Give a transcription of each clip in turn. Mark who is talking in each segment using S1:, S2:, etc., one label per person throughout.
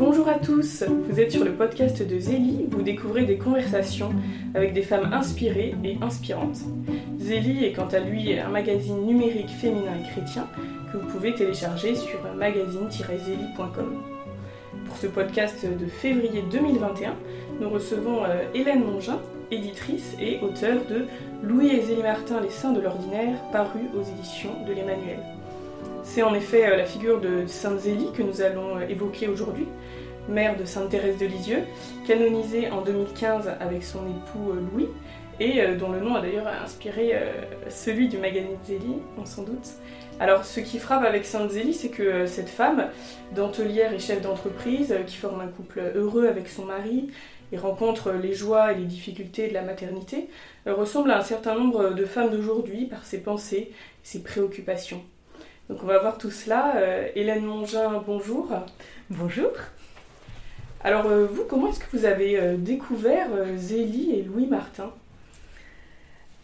S1: Bonjour à tous, vous êtes sur le podcast de Zélie, vous découvrez des conversations avec des femmes inspirées et inspirantes. Zélie est quant à lui un magazine numérique féminin et chrétien que vous pouvez télécharger sur magazine-zélie.com. Pour ce podcast de février 2021, nous recevons euh, Hélène Mongin, éditrice et auteure de Louis et Zélie Martin, Les Saints de l'Ordinaire, paru aux éditions de l'Emmanuel. C'est en effet euh, la figure de Sainte Zélie que nous allons euh, évoquer aujourd'hui, mère de Sainte Thérèse de Lisieux, canonisée en 2015 avec son époux euh, Louis, et dont le nom a d'ailleurs inspiré celui du magazine Zélie, on s'en doute. Alors ce qui frappe avec Sainte Zélie, c'est que cette femme, dentelière et chef d'entreprise, qui forme un couple heureux avec son mari, et rencontre les joies et les difficultés de la maternité, ressemble à un certain nombre de femmes d'aujourd'hui par ses pensées, ses préoccupations. Donc on va voir tout cela. Euh, Hélène Mongin, bonjour.
S2: Bonjour.
S1: Alors euh, vous, comment est-ce que vous avez euh, découvert Zélie et Louis Martin?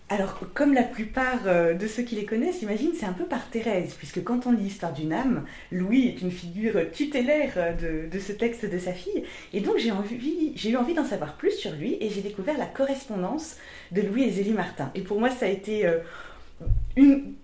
S2: Alors, comme la plupart de ceux qui les connaissent, j'imagine, c'est un peu par Thérèse, puisque quand on lit l'histoire d'une âme, Louis est une figure tutélaire de, de ce texte de sa fille. Et donc, j'ai, envie, j'ai eu envie d'en savoir plus sur lui, et j'ai découvert la correspondance de Louis et Zélie Martin. Et pour moi, ça a été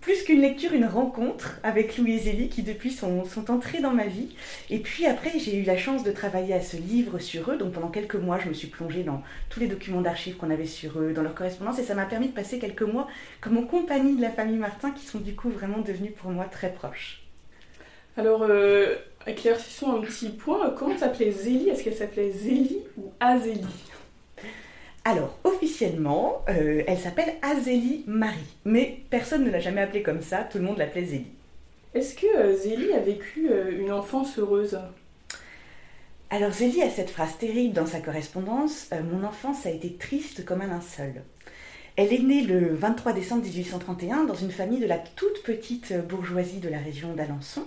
S2: plus qu'une lecture, une rencontre avec Louis et Zélie qui depuis sont, sont, entrés dans ma vie. Et puis après, j'ai eu la chance de travailler à ce livre sur eux. Donc pendant quelques mois, je me suis plongée dans tous les documents d'archives qu'on avait sur eux, dans leur correspondance. Et ça m'a permis de passer quelques mois comme en compagnie de la famille Martin qui sont du coup vraiment devenus pour moi très proches.
S1: Alors, euh, éclaircissons un petit point. Comment s'appelait Zélie? Est-ce qu'elle s'appelait Zélie ou Azélie?
S2: Alors, officiellement, euh, elle s'appelle Azélie Marie, mais personne ne l'a jamais appelée comme ça, tout le monde l'appelait Zélie.
S1: Est-ce que euh, Zélie a vécu euh, une enfance heureuse?
S2: Alors, Zélie a cette phrase terrible dans sa correspondance Mon enfance a été triste comme un linceul. Elle est née le 23 décembre 1831 dans une famille de la toute petite bourgeoisie de la région d'Alençon.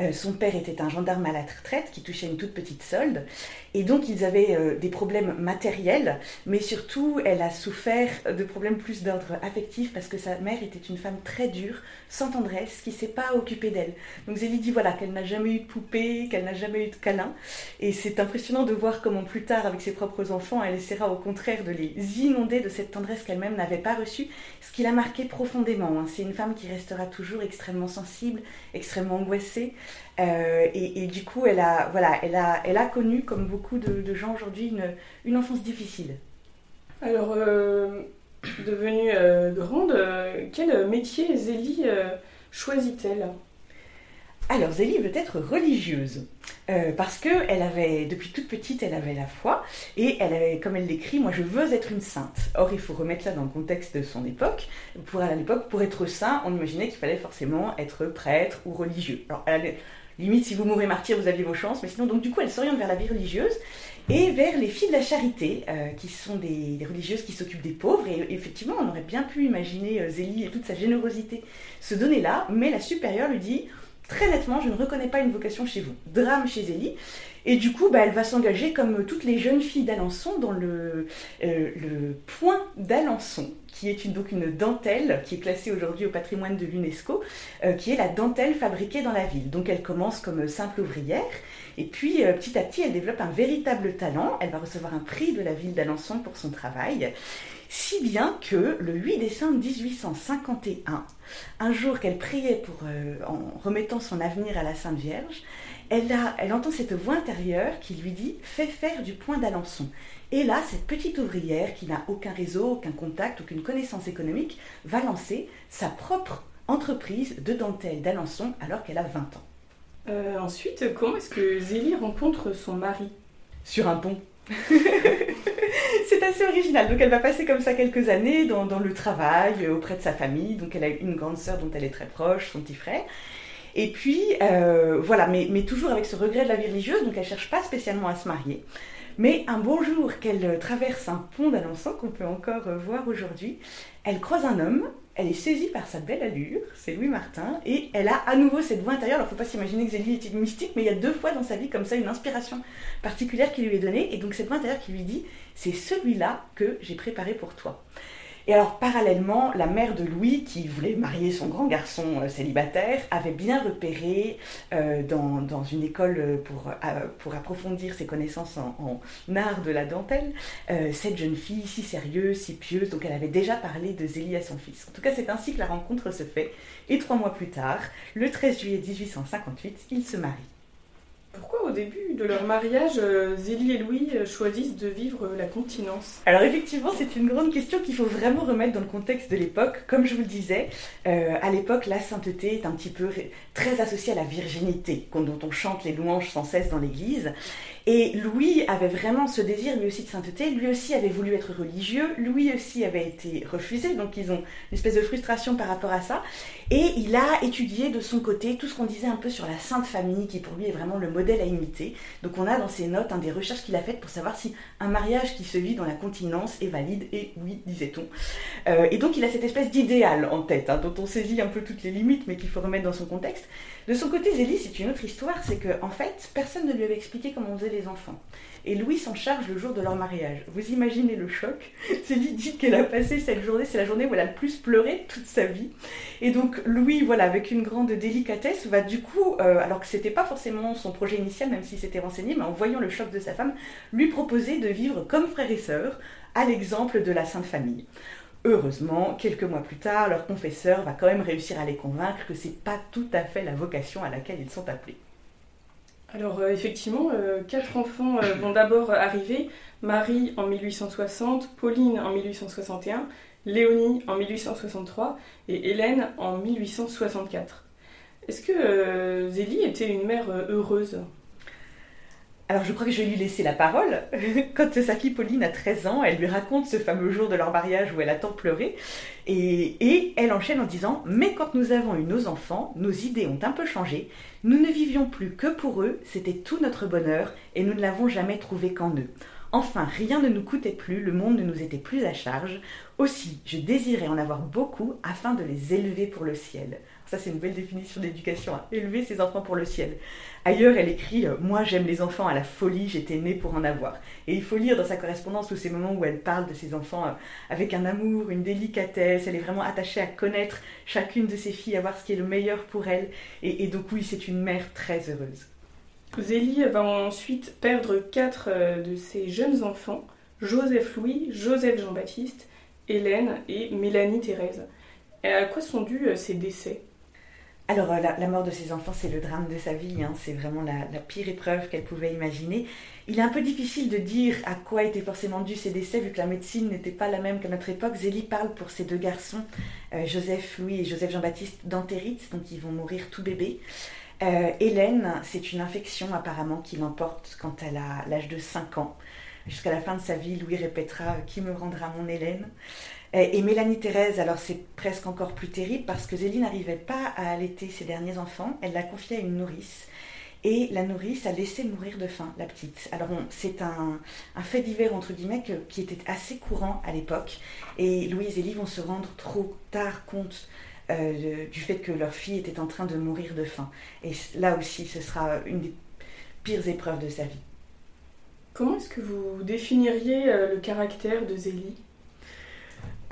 S2: Euh, son père était un gendarme à la retraite qui touchait une toute petite solde. Et donc ils avaient euh, des problèmes matériels, mais surtout elle a souffert de problèmes plus d'ordre affectif parce que sa mère était une femme très dure, sans tendresse, qui ne s'est pas occupée d'elle. Donc Zélie dit voilà qu'elle n'a jamais eu de poupée, qu'elle n'a jamais eu de câlin. Et c'est impressionnant de voir comment plus tard, avec ses propres enfants, elle essaiera au contraire de les inonder de cette tendresse qu'elle-même n'avait pas reçue, ce qui l'a marqué profondément. Hein. C'est une femme qui restera toujours extrêmement sensible, extrêmement angoissée. Euh, et, du coup, elle a, connu, comme beaucoup de, gens aujourd'hui, une, une, enfance difficile.
S1: Alors, euh, devenue euh, grande, quel métier Zélie choisit-elle?
S2: Alors Zélie veut être religieuse parce que elle avait depuis toute petite elle avait la foi et elle avait comme elle l'écrit moi je veux être une sainte. Or il faut remettre là dans le contexte de son époque. Pour à l'époque pour être saint on imaginait qu'il fallait forcément être prêtre ou religieux. Alors limite si vous mourrez martyr vous aviez vos chances mais sinon donc du coup elle s'oriente vers la vie religieuse et vers les filles de la charité euh, qui sont des, religieuses qui s'occupent des pauvres et effectivement on aurait bien pu imaginer euh, Zélie et toute sa générosité se donner là mais la supérieure lui dit très nettement je ne reconnais pas une vocation chez vous. Drame chez Zélie et du coup, bah, elle va s'engager comme toutes les jeunes filles d'Alençon dans le, euh, le point d'Alençon, qui est une, donc une dentelle qui est classée aujourd'hui au patrimoine de l'UNESCO, euh, qui est la dentelle fabriquée dans la ville. Donc elle commence comme simple ouvrière, et puis euh, petit à petit, elle développe un véritable talent. Elle va recevoir un prix de la ville d'Alençon pour son travail. Si bien que le 8 décembre 1851, un jour qu'elle priait pour, en remettant son avenir à la Sainte Vierge, elle, entend cette voix intérieure qui lui dit Fais faire du point d'Alençon. Et là, cette petite ouvrière qui n'a aucun réseau, aucun contact, aucune connaissance économique, va lancer sa propre entreprise de dentelle d'Alençon alors qu'elle a 20 ans.
S1: Euh, ensuite, comment est-ce que Zélie rencontre son mari
S2: Sur un pont. c'est assez original. Donc elle va passer comme ça quelques années dans, dans, le travail, auprès de sa famille. Donc elle a une grande sœur dont elle est très proche, son petit frère. Et puis, euh, voilà, mais, toujours avec ce regret de la vie religieuse, donc elle ne cherche pas spécialement à se marier. Mais un beau jour qu'elle traverse un pont d'Alençon, qu'on peut encore euh, voir aujourd'hui, elle croise un homme, elle est saisie par sa belle allure, c'est Louis Martin, et elle a à nouveau cette voix intérieure. Alors, il ne faut pas s'imaginer que Zélie était mystique, mais il y a deux fois dans sa vie comme ça une inspiration particulière qui lui est donnée, et donc cette voix intérieure qui lui dit C'est celui-là que j'ai préparé pour toi. Et alors, parallèlement, la mère de Louis, qui voulait marier son grand garçon euh, célibataire, avait bien repéré euh, dans, dans, une école pour, euh, pour approfondir ses connaissances en, en art de la dentelle, cette jeune fille si sérieuse, si pieuse. Donc, elle avait déjà parlé de Zélie à son fils. En tout cas, c'est ainsi que la rencontre se fait. Et trois mois plus tard, le 13 juillet 1858, ils se marient.
S1: Pourquoi au début de leur mariage, euh, Zélie et Louis euh, choisissent de vivre la continence?
S2: Alors effectivement, c'est une grande question qu'il faut vraiment remettre dans le contexte de l'époque. Comme je vous le disais, euh, à l'époque, la sainteté est un petit peu très associée à la virginité, dont on chante les louanges sans cesse dans l'Église. Et Louis avait vraiment ce désir lui aussi de sainteté, lui aussi avait voulu être religieux, lui aussi avait été refusé, donc ils ont une espèce de frustration par rapport à ça. Et il a étudié de son côté tout ce qu'on disait un peu sur la Sainte Famille, qui pour lui est vraiment le modèle à imiter. Donc on a dans ses notes un des recherches qu'il a faites pour savoir si un mariage qui se vit dans la continence est valide, et oui, disait-on. Euh, et donc il a cette espèce d'idéal en tête, hein, dont on saisit un peu toutes les limites, mais qu'il faut remettre dans son contexte. De son côté, Zélie, c'est une autre histoire, c'est que en fait, personne ne lui avait expliqué comment on faisait les enfants. Et Louis s'en charge le jour de leur mariage. Vous imaginez le choc Zélie dit qu'elle a passé cette journée, c'est la journée où elle a le plus pleuré toute sa vie. Et donc Louis, voilà, avec une grande délicatesse, va du coup, euh, alors que c'était pas forcément son projet initial, même s'il s'était renseigné, mais en voyant le choc de sa femme, lui proposer de vivre comme frère et sœur, à l'exemple de la Sainte Famille. Heureusement, quelques mois plus tard, leur confesseur va quand même réussir à les convaincre que c'est pas tout à fait la vocation à laquelle ils sont appelés.
S1: Alors euh, effectivement, euh, quatre enfants euh, vont d'abord arriver. Marie en 1860, Pauline en 1861, Léonie en 1863 et Hélène en 1864. Est-ce que Zélie était une mère heureuse?
S2: Alors je crois que je vais lui laisser la parole. Quand sa fille Pauline a 13 ans, elle lui raconte ce fameux jour de leur mariage où elle a tant pleuré. Et, et, elle enchaîne en disant Mais quand nous avons eu nos enfants, nos idées ont un peu changé. Nous ne vivions plus que pour eux, c'était tout notre bonheur, et nous ne l'avons jamais trouvé qu'en eux. Enfin, rien ne nous coûtait plus, le monde ne nous était plus à charge. Aussi, je désirais en avoir beaucoup afin de les élever pour le ciel. Ça, c'est une belle définition d'éducation, hein. élever ses enfants pour le ciel. Ailleurs, elle écrit euh, Moi, j'aime les enfants à la folie, j'étais née pour en avoir. Et il faut lire dans sa correspondance tous ces moments où elle parle de ses enfants euh, avec un amour, une délicatesse. Elle est vraiment attachée à connaître chacune de ses filles, à voir ce qui est le meilleur pour elle. Et, donc, oui, c'est une mère très heureuse.
S1: Zélie va ensuite perdre quatre euh, de ses jeunes enfants Joseph Louis, Joseph Jean-Baptiste, Hélène et Mélanie Thérèse. À quoi sont dus ces décès?
S2: Alors, euh, la, mort de ses enfants, c'est le drame de sa vie. Hein. C'est vraiment la, pire épreuve qu'elle pouvait imaginer. Il est un peu difficile de dire à quoi étaient forcément dus ces décès, vu que la médecine n'était pas la même qu'à notre époque. Zélie parle pour ses deux garçons, euh, Joseph Louis et Joseph Jean-Baptiste, d'entérite, donc ils vont mourir tout bébé. Euh, Hélène, c'est une infection apparemment qui l'emporte quand elle a l'âge de 5 ans. Jusqu'à la fin de sa vie, Louis répétera Qui me rendra mon Hélène et Mélanie Thérèse, alors c'est presque encore plus terrible parce que Zélie n'arrivait pas à allaiter ses derniers enfants. Elle l'a confié à une nourrice. Et la nourrice a laissé mourir de faim la petite. Alors c'est un, fait divers entre guillemets qui était assez courant à l'époque. Et Louise et Zélie vont se rendre trop tard compte euh, du fait que leur fille était en train de mourir de faim. Et là aussi, ce sera une des pires épreuves de sa vie.
S1: Comment est-ce que vous définiriez euh, le caractère de Zélie?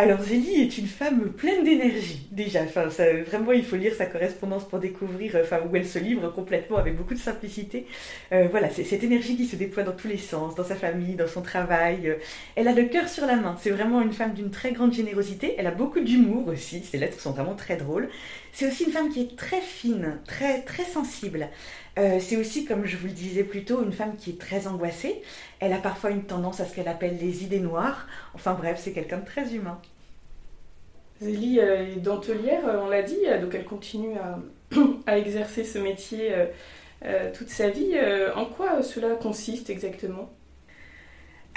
S2: Alors Zélie est une femme pleine d'énergie déjà. Enfin, vraiment, il faut lire sa correspondance pour découvrir, enfin, où elle se livre complètement avec beaucoup de simplicité. Euh, voilà, c'est cette énergie qui se déploie dans tous les sens, dans sa famille, dans son travail. Elle a le cœur sur la main. C'est vraiment une femme d'une très grande générosité. Elle a beaucoup d'humour aussi. Ses lettres sont vraiment très drôles. C'est aussi une femme qui est très fine, très très sensible. Euh, c'est aussi, comme je vous le disais plus tôt, une femme qui est très angoissée. Elle a parfois une tendance à ce qu'elle appelle les idées noires. Enfin bref, c'est quelqu'un de très humain.
S1: Zélie euh, est dentelière, euh, on l'a dit, donc elle continue à, exercer ce métier toute sa vie. En quoi cela consiste exactement?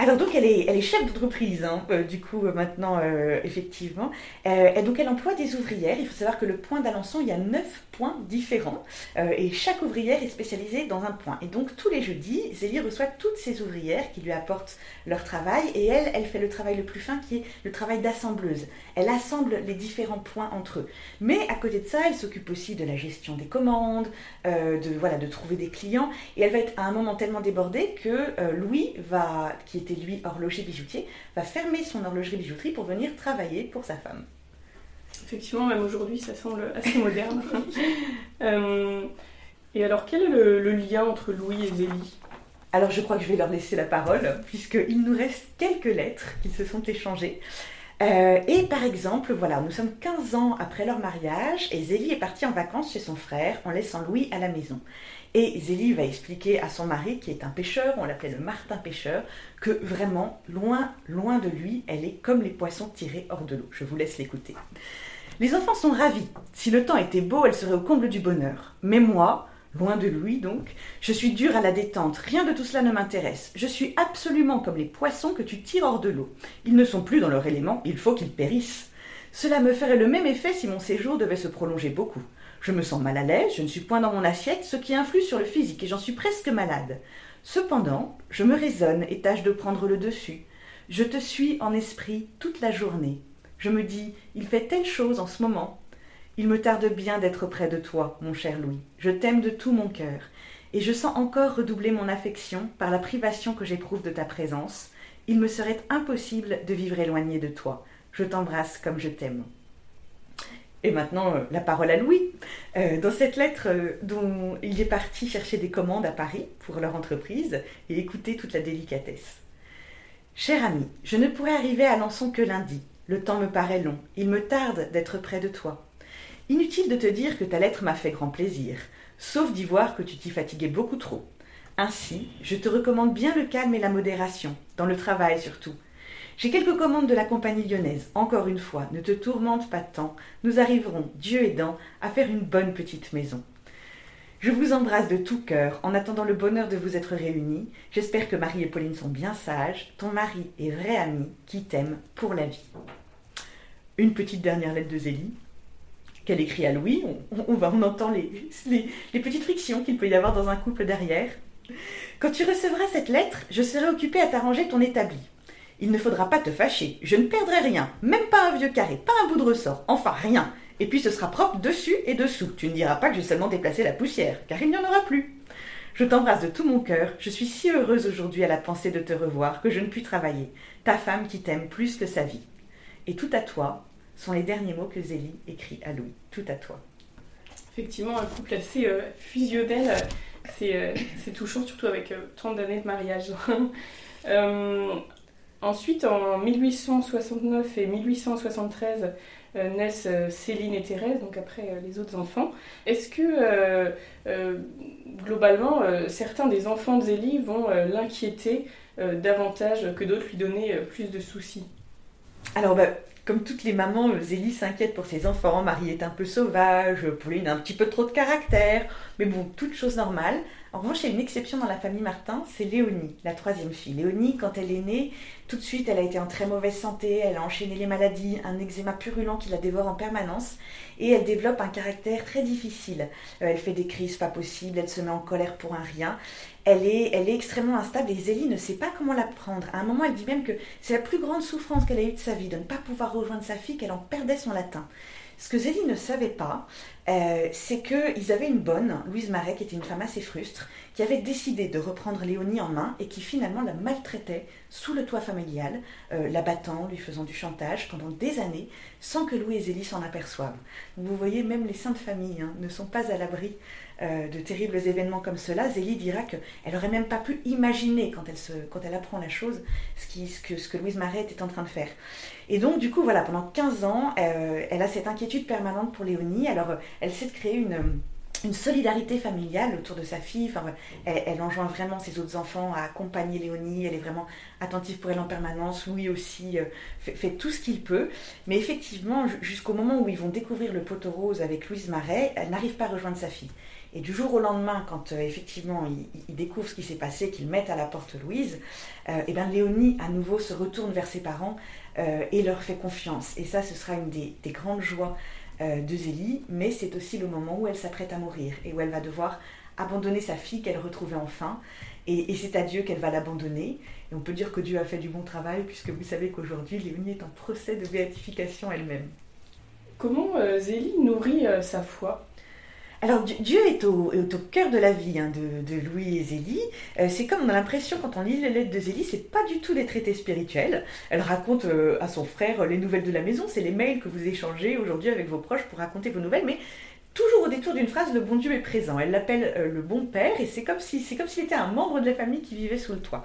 S2: Alors donc elle est, elle est chef d'entreprise, hein, euh, du coup euh, maintenant euh, effectivement. et donc elle emploie des ouvrières. Il faut savoir que le point d'Alençon, il y a neuf points différents et chaque ouvrière est spécialisée dans un point. Et donc tous les jeudis, Zélie reçoit toutes ces ouvrières qui lui apportent leur travail et elle, elle fait le travail le plus fin qui est le travail d'assembleuse. Elle assemble les différents points entre eux. Mais à côté de ça, elle s'occupe aussi de la gestion des commandes, de voilà, de trouver des clients. Et elle va être à un moment tellement débordée que Louis va, qui était était lui horloger bijoutier, va fermer son horlogerie-bijouterie pour venir travailler pour sa femme.
S1: Effectivement, même aujourd'hui, ça semble assez moderne. Euh, et alors, quel est le, lien entre Louis et Zélie?
S2: Alors, je crois que je vais leur laisser la parole, puisqu'il nous reste quelques lettres qui se sont échangées. Euh, et par exemple, voilà, nous sommes 15 ans après leur mariage et Zélie est partie en vacances chez son frère en laissant Louis à la maison. Et Zélie va expliquer à son mari, qui est un pêcheur, on l'appelait le Martin pêcheur, que vraiment, loin, loin de lui, elle est comme les poissons tirés hors de l'eau. Je vous laisse l'écouter. Les enfants sont ravis. Si le temps était beau, elle serait au comble du bonheur. Mais moi, loin de lui donc, je suis dure à la détente. Rien de tout cela ne m'intéresse. Je suis absolument comme les poissons que tu tires hors de l'eau. Ils ne sont plus dans leur élément, il faut qu'ils périssent. Cela me ferait le même effet si mon séjour devait se prolonger beaucoup. Je me sens mal à l'aise, je ne suis point dans mon assiette, ce qui influe sur le physique, et j'en suis presque malade. Cependant, je me raisonne et tâche de prendre le dessus. Je te suis en esprit toute la journée. Je me dis, il fait telle chose en ce moment. Il me tarde bien d'être près de toi, mon cher Louis. Je t'aime de tout mon cœur, et je sens encore redoubler mon affection par la privation que j'éprouve de ta présence. Il me serait impossible de vivre éloigné de toi. Je t'embrasse comme je t'aime. Et maintenant, euh, la parole à Louis. Euh, dans cette lettre euh, dont il est parti chercher des commandes à Paris pour leur entreprise et écouter toute la délicatesse. Cher ami, je ne pourrai arriver à Lançon que lundi. Le temps me paraît long. Il me tarde d'être près de toi. Inutile de te dire que ta lettre m'a fait grand plaisir, sauf d'y voir que tu t'y fatiguais beaucoup trop. Ainsi, je te recommande bien le calme et la modération, dans le travail surtout. J'ai quelques commandes de la compagnie lyonnaise. Encore une fois, ne te tourmente pas tant. Nous arriverons, Dieu aidant, à faire une bonne petite maison. Je vous embrasse de tout cœur en attendant le bonheur de vous être réunis. J'espère que Marie et Pauline sont bien sages. Ton mari est vrai ami qui t'aime pour la vie. Une petite dernière lettre de Zélie qu'elle écrit à Louis. On, entend les, les petites frictions qu'il peut y avoir dans un couple derrière. Quand tu recevras cette lettre, je serai occupée à t'arranger ton établi. Il ne faudra pas te fâcher, je ne perdrai rien, même pas un vieux carré, pas un bout de ressort, enfin rien. Et puis ce sera propre dessus et dessous. Tu ne diras pas que j'ai seulement déplacé la poussière, car il n'y en aura plus. Je t'embrasse de tout mon cœur, je suis si heureuse aujourd'hui à la pensée de te revoir que je ne puis travailler. Ta femme qui t'aime plus que sa vie. Et tout à toi sont les derniers mots que Zélie écrit à Louis. Tout à toi.
S1: Effectivement, un couple assez euh, fusionnel. Euh, c'est touchant, surtout avec 30 euh, années de mariage. Ensuite, en 1869 et 1873, euh, naissent euh, Céline et Thérèse, donc après euh, les autres enfants. Est-ce que, globalement, certains des enfants de Zélie vont l'inquiéter davantage que d'autres, lui donner plus de soucis?
S2: Alors, bah, comme toutes les mamans, Zélie s'inquiète pour ses enfants. Marie est un peu sauvage, Pauline a un petit peu trop de caractère, mais bon, toute chose normale. En revanche, il y a une exception dans la famille Martin, c'est Léonie, la troisième fille. Léonie, quand elle est née, tout de suite, elle a été en très mauvaise santé, elle a enchaîné les maladies, un eczéma purulent qui la dévore en permanence, et elle développe un caractère très difficile. Euh, elle fait des crises pas possibles, elle se met en colère pour un rien. Elle est, elle est extrêmement instable et Zélie ne sait pas comment la prendre. À un moment, elle dit même que c'est la plus grande souffrance qu'elle a eue de sa vie, de ne pas pouvoir rejoindre sa fille, qu'elle en perdait son latin. Ce que Zélie ne savait pas, euh, c'est qu'ils avaient une bonne, Louise Marais, qui était une femme assez frustre, qui avait décidé de reprendre Léonie en main et qui finalement la maltraitait sous le toit familial, euh, la battant, lui faisant du chantage pendant des années, sans que Louis et Zélie s'en aperçoivent. Vous voyez, même les saintes familles hein, ne sont pas à l'abri euh, de terribles événements comme cela. Zélie dira qu'elle n'aurait même pas pu imaginer, quand elle, apprend la chose, ce, que, Louise Marais était en train de faire. Et donc, du coup, voilà, pendant 15 ans, euh, elle a cette inquiétude permanente pour Léonie. Alors, euh, elle sait créer une, solidarité familiale autour de sa fille. Elle, enjoint vraiment ses autres enfants à accompagner Léonie. Elle est vraiment attentive pour elle en permanence. Louis aussi fait, tout ce qu'il peut. Mais effectivement, jusqu'au moment où ils vont découvrir le poteau rose avec Louise Marais, elle n'arrive pas à rejoindre sa fille. Et du jour au lendemain, quand effectivement ils, découvrent ce qui s'est passé, qu'ils mettent à la porte Louise, et eh bien Léonie à nouveau se retourne vers ses parents euh, et leur fait confiance. Et ça, ce sera une des, grandes joies euh, de Zélie, mais c'est aussi le moment où elle s'apprête à mourir et où elle va devoir abandonner sa fille qu'elle retrouvait enfin. Et, c'est à Dieu qu'elle va l'abandonner. Et on peut dire que Dieu a fait du bon travail, puisque vous savez qu'aujourd'hui, Léonie est en procès de béatification elle-même.
S1: Comment euh, Zélie nourrit sa foi?
S2: Alors Dieu est au, cœur de la vie hein, de, Louis et Zélie. Euh, c'est comme on a l'impression quand on lit les lettres de Zélie, c'est pas du tout des traités spirituels. Elle raconte euh, à son frère les nouvelles de la maison, c'est les mails que vous échangez aujourd'hui avec vos proches pour raconter vos nouvelles, mais toujours au détour d'une phrase, le bon Dieu est présent. Elle l'appelle euh, le bon père et c'est comme s'il était un membre de la famille qui vivait sous le toit.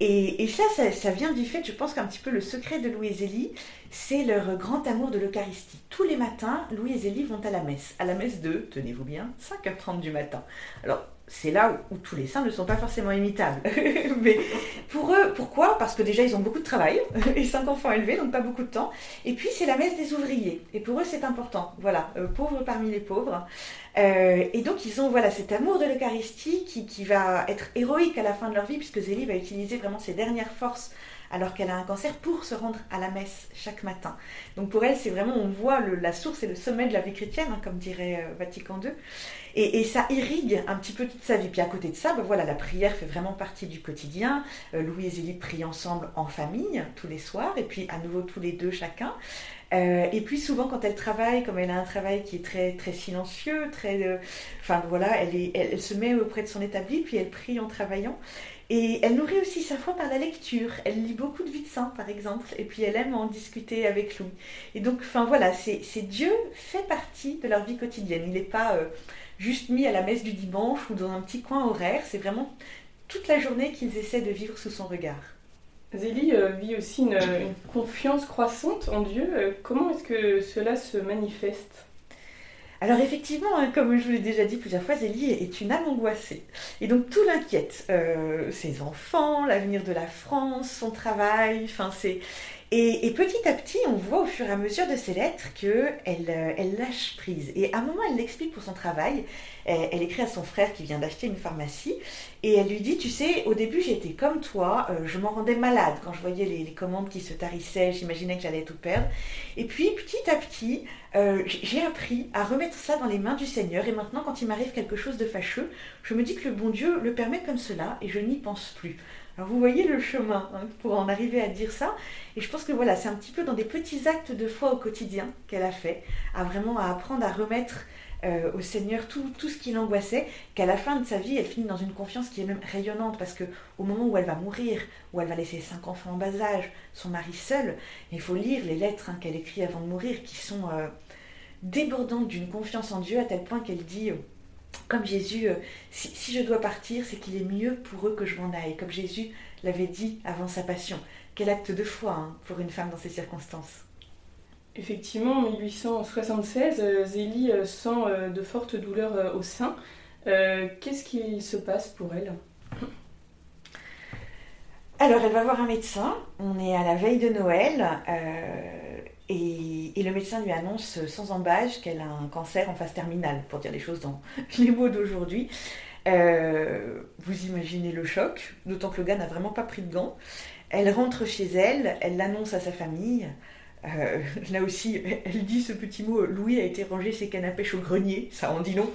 S2: Et, ça, ça, vient du fait, je pense qu'un petit peu le secret de Louis et Zélie, c'est leur grand amour de l'Eucharistie. Tous les matins, Louis et Zélie vont à la messe. À la messe de, tenez-vous bien, 5h30 du matin. Alors, c'est là où, tous les saints ne sont pas forcément imitables. Mais pour eux, pourquoi? Parce que déjà, ils ont beaucoup de travail et cinq enfants élevés, donc pas beaucoup de temps. Et puis, c'est la messe des ouvriers. Et pour eux, c'est important. Voilà, euh, pauvres parmi les pauvres. Euh, et donc, ils ont voilà, cet amour de l'Eucharistie qui, qui, va être héroïque à la fin de leur vie, puisque Zélie va utiliser vraiment ses dernières forces alors qu'elle a un cancer pour se rendre à la messe chaque matin. Donc pour elle, c'est vraiment, on voit la source et le sommet de la vie chrétienne, hein, comme dirait euh, Vatican II. Et, ça irrigue un petit peu toute sa vie. Puis à côté de ça, ben voilà, la prière fait vraiment partie du quotidien. Euh, Louis et Zélie prient ensemble en famille tous les soirs, et puis à nouveau tous les deux chacun. Euh, et puis souvent quand elle travaille, comme elle a un travail qui est très très silencieux, très, enfin voilà, elle, elle, se met auprès de son établi, puis elle prie en travaillant. Et elle nourrit aussi sa foi par la lecture. Elle lit beaucoup de vie de saint, par exemple, et puis elle aime en discuter avec Louis. Et donc, enfin voilà, c'est Dieu fait partie de leur vie quotidienne. Il n'est pas euh, juste mis à la messe du dimanche ou dans un petit coin horaire. C'est vraiment toute la journée qu'ils essaient de vivre sous son regard.
S1: Zélie euh, vit aussi une, confiance croissante en Dieu. Euh, comment est-ce que cela se manifeste?
S2: Alors effectivement, hein, comme je vous l'ai déjà dit plusieurs fois, Zélie est une âme angoissée. Et donc tout l'inquiète. Euh, ses enfants, l'avenir de la France, son travail, enfin c'est... Et, petit à petit, on voit au fur et à mesure de ses lettres qu'elle euh, elle lâche prise. Et à un moment, elle l'explique pour son travail. Elle, écrit à son frère qui vient d'acheter une pharmacie. Et elle lui dit, tu sais, au début, j'étais comme toi. Euh, je m'en rendais malade quand je voyais les, commandes qui se tarissaient. J'imaginais que j'allais tout perdre. Et puis, petit à petit, euh, j'ai appris à remettre ça dans les mains du Seigneur. Et maintenant, quand il m'arrive quelque chose de fâcheux, je me dis que le bon Dieu le permet comme cela et je n'y pense plus. Alors vous voyez le chemin hein, pour en arriver à dire ça. Et je pense que voilà, c'est un petit peu dans des petits actes de foi au quotidien qu'elle a fait, à vraiment apprendre à remettre euh, au Seigneur tout, tout ce qui l'angoissait, qu'à la fin de sa vie, elle finit dans une confiance qui est même rayonnante, parce que au moment où elle va mourir, où elle va laisser cinq enfants en bas âge, son mari seul, il faut lire les lettres hein, qu'elle écrit avant de mourir, qui sont euh, débordantes d'une confiance en Dieu, à tel point qu'elle dit... Euh, comme Jésus, euh, si, je dois partir, c'est qu'il est mieux pour eux que je m'en aille, comme Jésus l'avait dit avant sa passion. Quel acte de foi hein, pour une femme dans ces circonstances.
S1: Effectivement, en 1876, euh, Zélie euh, sent de fortes douleurs au sein. Qu'est-ce qui se passe pour elle?
S2: Alors, elle va voir un médecin. On est à la veille de Noël. Et, le médecin lui annonce sans embâche qu'elle a un cancer en phase terminale, pour dire les choses dans les mots d'aujourd'hui. Euh, vous imaginez le choc, d'autant que le gars n'a vraiment pas pris de gants. Elle rentre chez elle, elle l'annonce à sa famille. Euh, là aussi, elle dit ce petit mot Louis a été rangé ses cannes au grenier, ça en dit long.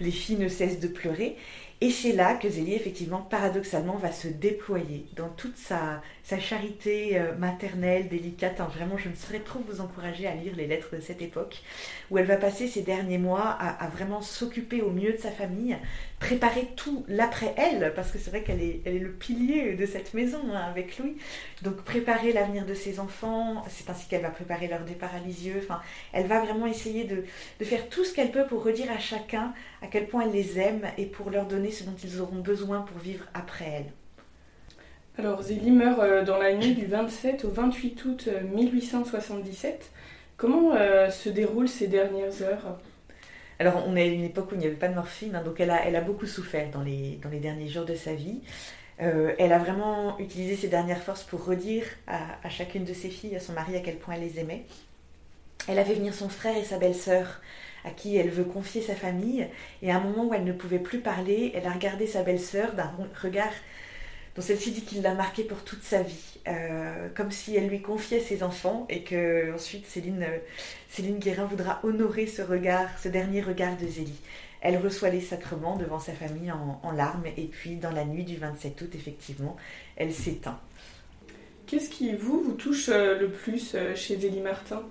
S2: Les filles ne cessent de pleurer. Et c'est là que Zélie, effectivement, paradoxalement, va se déployer dans toute sa, charité euh, maternelle, délicate. Vraiment, je ne saurais trop vous encourager à lire les lettres de cette époque, où elle va passer ses derniers mois à, vraiment s'occuper au mieux de sa famille, préparer tout l'après elle, parce que c'est vrai qu'elle est, le pilier de cette maison hein, avec Louis. Donc préparer l'avenir de ses enfants, c'est ainsi qu'elle va préparer leur départ à Lisieux. Enfin, elle va vraiment essayer de faire tout ce qu'elle peut pour redire à chacun à quel point elle les aime et pour leur donner ce dont ils auront besoin pour vivre après elle.
S1: Alors Zélie meurt euh, dans la nuit du 27 au 28 août 1877. Euh, Comment euh, se déroulent ces dernières heures?
S2: Alors, on est à une époque où il n'y avait pas de morphine, hein, donc elle a, elle a beaucoup souffert dans les, dans les derniers jours de sa vie. elle a vraiment utilisé ses dernières forces pour redire à, à, chacune de ses filles, à son mari, à quel point elle les aimait. Elle a fait venir son frère et sa belle-sœur à qui elle veut confier sa famille. Et à un moment où elle ne pouvait plus parler, elle a regardé sa belle-sœur d'un regard dont celle-ci dit qu'il l'a marqué pour toute sa vie, euh, comme si elle lui confiait ses enfants et que ensuite Céline, euh, Céline Guérin voudra honorer ce regard, ce dernier regard de Zélie. Elle reçoit les sacrements devant sa famille en, larmes et puis dans la nuit du 27 août, effectivement, elle
S1: Qu'est-ce qui, vous, vous touche euh, le plus chez Zélie Martin?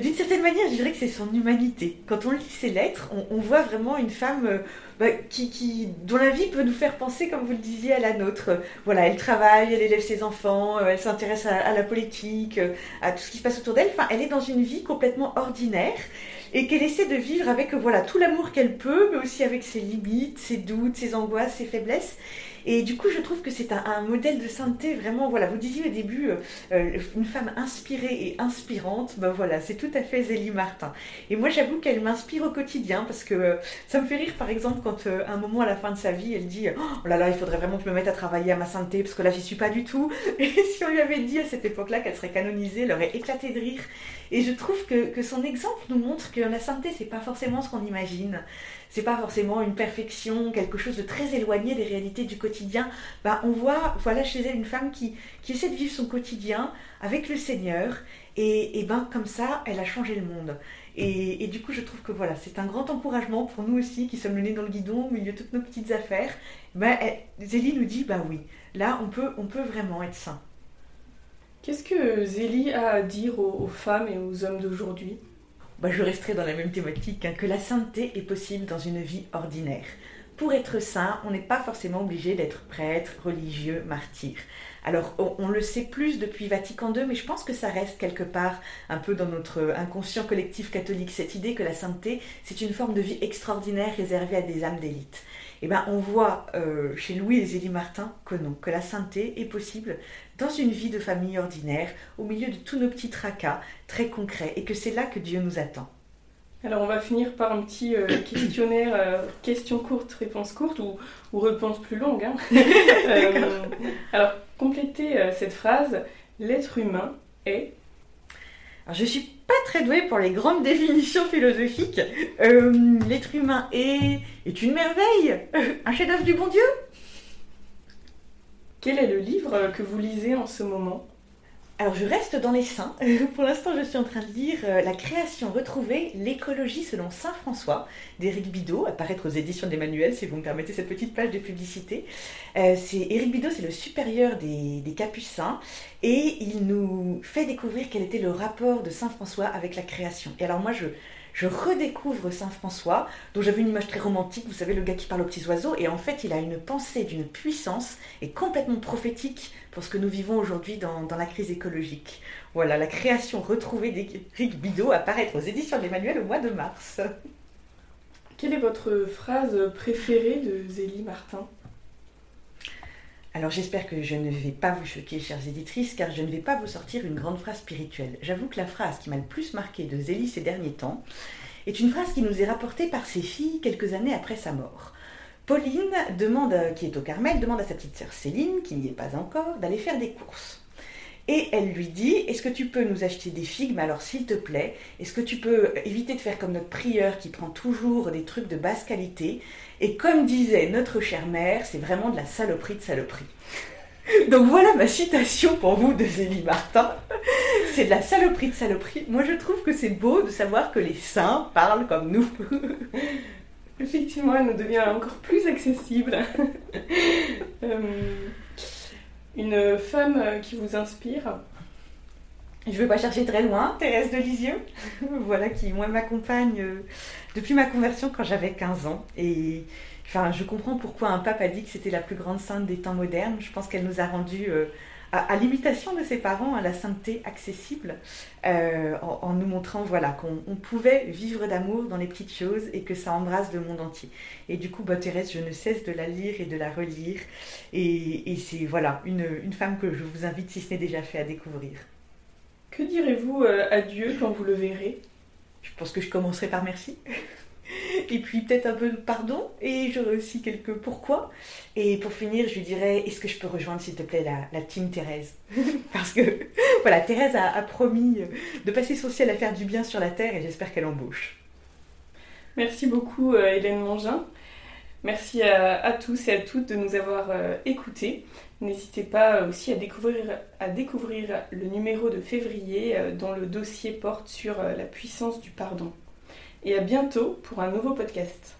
S2: D'une certaine manière, je dirais que c'est son humanité. Quand on lit ses lettres, on, voit vraiment une femme euh, bah, qui, dont la vie peut nous faire penser, comme vous le disiez, à la nôtre. Voilà, elle travaille, elle élève ses enfants, euh, elle s'intéresse à, la politique, euh, à tout ce qui se passe autour d'elle. Elle est dans une vie complètement ordinaire et qu'elle essaie de vivre avec voilà tout l'amour qu'elle peut, mais aussi avec ses limites, ses doutes, ses angoisses, ses faiblesses. Et du coup, je trouve que c'est un, modèle de sainteté vraiment, voilà, vous disiez au début, euh, euh, une femme inspirée et inspirante, ben voilà, c'est tout à fait Zélie Martin. Et moi, j'avoue qu'elle m'inspire au quotidien parce que euh, ça me fait rire, par exemple, quand un moment à la fin de sa vie, elle dit Oh là là, il faudrait vraiment que je me mette à travailler à ma sainteté parce que là, j'y suis pas du tout. Et si on lui avait dit à cette époque-là qu'elle serait canonisée, elle aurait éclaté de rire. Et je trouve que, que son exemple nous montre que la sainteté, c'est pas forcément ce qu'on imagine c'est pas forcément une perfection, quelque chose de très éloigné des réalités du quotidien. Bah, on voit voilà chez elle une femme qui, essaie de vivre son quotidien avec le Seigneur et, et ben comme ça elle a changé le monde. Et, du coup je trouve que voilà c'est un grand encouragement pour nous aussi qui sommes le nez dans le guidon au milieu de toutes nos petites affaires. Ben, Zélie nous dit bah oui là on peut, on peut vraiment être saint.
S1: Qu'est-ce que Zélie a à dire aux femmes et aux hommes d'aujourd'hui?
S2: Bah, je resterai dans la même thématique, hein, que la sainteté est possible dans une vie ordinaire. Pour être saint, on n'est pas forcément obligé d'être prêtre, religieux, martyr. Alors, on, le sait plus depuis Vatican II, mais je pense que ça reste quelque part un peu dans notre inconscient collectif catholique, cette idée que la sainteté, c'est une forme de vie extraordinaire réservée à des âmes d'élite. Eh ben, on voit euh, chez Louis et Zélie Martin que non, que la sainteté est possible dans une vie de famille ordinaire, au milieu de tous nos petits tracas très concrets, et que c'est là que Dieu nous attend.
S1: Alors on va finir par un petit euh, questionnaire, euh, question courte, réponse courte ou, ou réponse plus longue. Hein. alors complétez cette phrase, l'être humain est...
S2: Alors, je suis pas très douée pour les grandes définitions philosophiques. Euh, l'être humain est, est une merveille, un chef-d'œuvre du bon Dieu?
S1: Quel est le livre que vous lisez en ce moment?
S2: Alors je reste dans les saints. Pour l'instant, je suis en train de lire euh, La création retrouvée, l'écologie selon Saint François d'Éric Bidot, apparaître aux éditions d'Emmanuel, si vous me permettez cette petite page de publicité. Euh, Éric Bidot, c'est le supérieur des, Capucins, et il nous fait découvrir quel était le rapport de Saint François avec la création. Et alors moi, je, je redécouvre Saint François, dont j'avais une image très romantique, vous savez, le gars qui parle aux petits oiseaux, et en fait, il a une pensée d'une puissance et complètement prophétique pour ce que nous vivons aujourd'hui dans, la crise écologique. Voilà, la création retrouvée d'Éric Bidot apparaître aux éditions d'Emmanuel au mois de mars.
S1: Quelle est votre phrase préférée de Zélie Martin?
S2: Alors j'espère que je ne vais pas vous choquer, chères éditrices, car je ne vais pas vous sortir une grande phrase spirituelle. J'avoue que la phrase qui m'a le plus marqué de Zélie ces derniers temps est une phrase qui nous est rapportée par ses filles quelques années après sa mort. Pauline, demande, qui est au Carmel, demande à sa petite sœur Céline, qui n'y est pas encore, d'aller faire des courses. Et elle lui dit, est-ce que tu peux nous acheter des figues Mais alors s'il te plaît, est-ce que tu peux éviter de faire comme notre prieur qui prend toujours des trucs de basse qualité? Et comme disait notre chère mère, c'est vraiment de la saloperie de saloperie. Donc voilà ma citation pour vous de Zélie Martin. C'est de la saloperie de saloperie. Moi je trouve que c'est beau de savoir que les saints parlent comme nous.
S1: Effectivement, elle nous devient encore plus accessible. Euh, une femme qui vous inspire.
S2: Je ne vais pas chercher très loin, Thérèse de Lisieux, voilà qui moi m'accompagne euh, depuis ma conversion quand j'avais 15 ans. Et enfin je comprends pourquoi un pape a dit que c'était la plus grande sainte des temps modernes. Je pense qu'elle nous a rendu euh, à, l'imitation de ses parents, à la sainteté accessible, euh, en, nous montrant voilà, qu'on pouvait vivre d'amour dans les petites choses et que ça embrasse le monde entier. Et du coup, bah, Thérèse, je ne cesse de la lire et de la relire. Et, c'est voilà, une, une, femme que je vous invite, si ce n'est déjà fait, à découvrir.
S1: Que direz-vous euh, à Dieu quand vous le verrez?
S2: Je pense que je commencerai par merci. et puis peut-être un peu de pardon, et j'aurai aussi quelques pourquoi. Et pour finir, je lui dirais, est-ce que je peux rejoindre, s'il te plaît, la, team Thérèse? Parce que, voilà, Thérèse a, promis de passer son ciel à faire du bien sur la terre, et j'espère qu'elle embauche.
S1: Merci beaucoup, euh, Hélène Mangin. Merci à, tous et à toutes de nous avoir euh, écoutés. N'hésitez pas aussi à découvrir, à découvrir le numéro de février euh, dont le dossier porte sur la puissance du pardon et à bientôt pour un nouveau podcast.